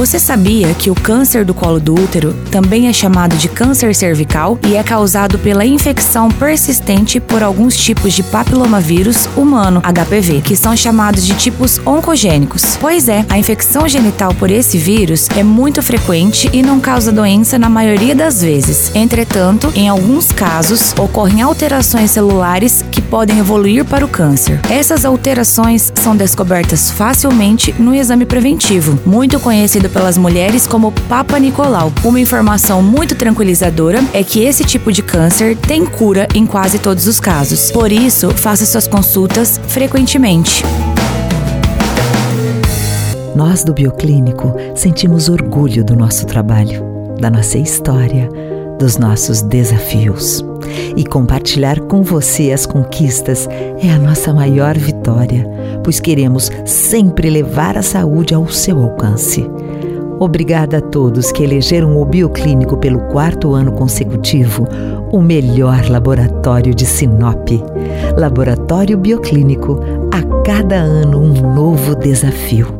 Você sabia que o câncer do colo do útero também é chamado de câncer cervical e é causado pela infecção persistente por alguns tipos de papilomavírus humano, HPV, que são chamados de tipos oncogênicos? Pois é, a infecção genital por esse vírus é muito frequente e não causa doença na maioria das vezes. Entretanto, em alguns casos, ocorrem alterações celulares que podem evoluir para o câncer. Essas alterações são descobertas facilmente no exame preventivo, muito conhecido pelas mulheres como Papa Nicolau. Uma informação muito tranquilizadora é que esse tipo de câncer tem cura em quase todos os casos. Por isso, faça suas consultas frequentemente. Nós do Bioclínico sentimos orgulho do nosso trabalho, da nossa história, dos nossos desafios. E compartilhar com você as conquistas é a nossa maior vitória, pois queremos sempre levar a saúde ao seu alcance. Obrigada a todos que elegeram o Bioclínico pelo quarto ano consecutivo o melhor laboratório de Sinop. Laboratório Bioclínico, a cada ano um novo desafio.